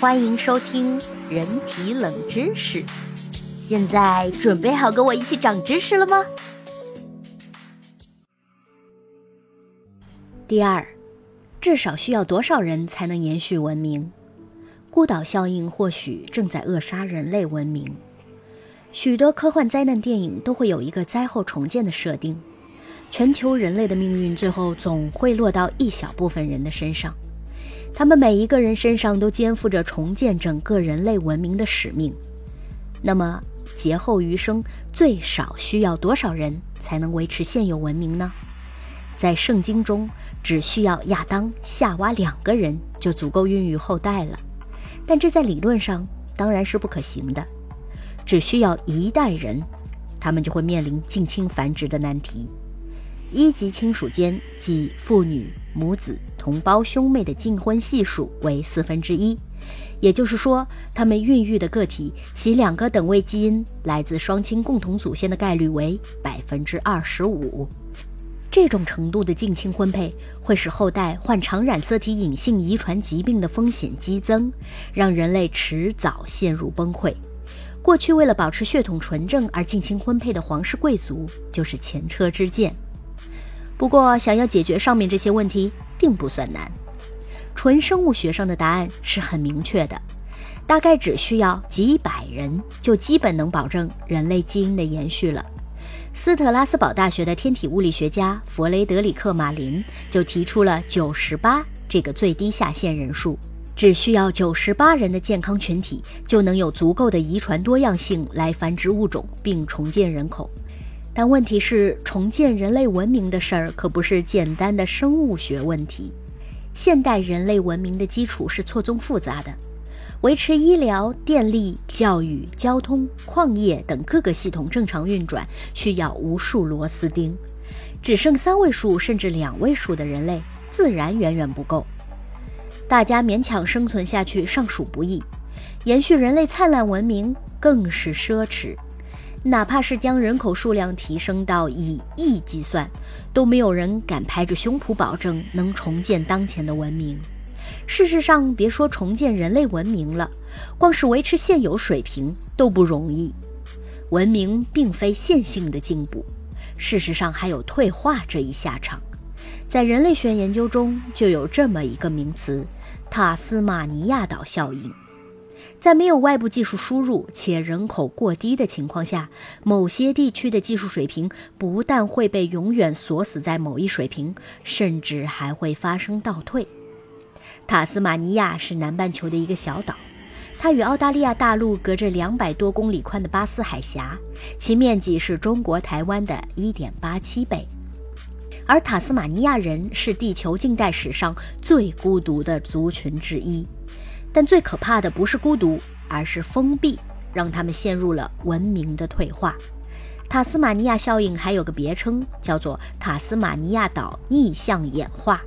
欢迎收听人体冷知识。现在准备好跟我一起长知识了吗？第二，至少需要多少人才能延续文明？孤岛效应或许正在扼杀人类文明。许多科幻灾难电影都会有一个灾后重建的设定，全球人类的命运最后总会落到一小部分人的身上，他们每一个人身上都肩负着重建整个人类文明的使命。那么，劫后余生最少需要多少人才能维持现有文明呢？在圣经中，只需要亚当、夏娃两个人就足够孕育后代了，但这在理论上当然是不可行的。只需要一代人，他们就会面临近亲繁殖的难题。一级亲属间，即父女、母子、同胞、兄妹的近婚系数为四分之一，也就是说，他们孕育的个体其两个等位基因来自双亲共同祖先的概率为百分之二十五。这种程度的近亲婚配会使后代患常染色体隐性遗传疾病的风险激增，让人类迟早陷入崩溃。过去为了保持血统纯正而近亲婚配的皇室贵族就是前车之鉴。不过，想要解决上面这些问题并不算难。纯生物学上的答案是很明确的，大概只需要几百人就基本能保证人类基因的延续了。斯特拉斯堡大学的天体物理学家弗雷德里克·马林就提出了九十八这个最低下限人数。只需要九十八人的健康群体，就能有足够的遗传多样性来繁殖物种并重建人口。但问题是，重建人类文明的事儿可不是简单的生物学问题。现代人类文明的基础是错综复杂的，维持医疗、电力、教育、交通、矿业等各个系统正常运转，需要无数螺丝钉。只剩三位数甚至两位数的人类，自然远远不够。大家勉强生存下去尚属不易，延续人类灿烂文明更是奢侈。哪怕是将人口数量提升到以亿计算，都没有人敢拍着胸脯保证能重建当前的文明。事实上，别说重建人类文明了，光是维持现有水平都不容易。文明并非线性的进步，事实上还有退化这一下场。在人类学研究中，就有这么一个名词。塔斯马尼亚岛效应，在没有外部技术输入且人口过低的情况下，某些地区的技术水平不但会被永远锁死在某一水平，甚至还会发生倒退。塔斯马尼亚是南半球的一个小岛，它与澳大利亚大陆隔着两百多公里宽的巴斯海峡，其面积是中国台湾的一点八七倍。而塔斯马尼亚人是地球近代史上最孤独的族群之一，但最可怕的不是孤独，而是封闭，让他们陷入了文明的退化。塔斯马尼亚效应还有个别称，叫做塔斯马尼亚岛逆向演化。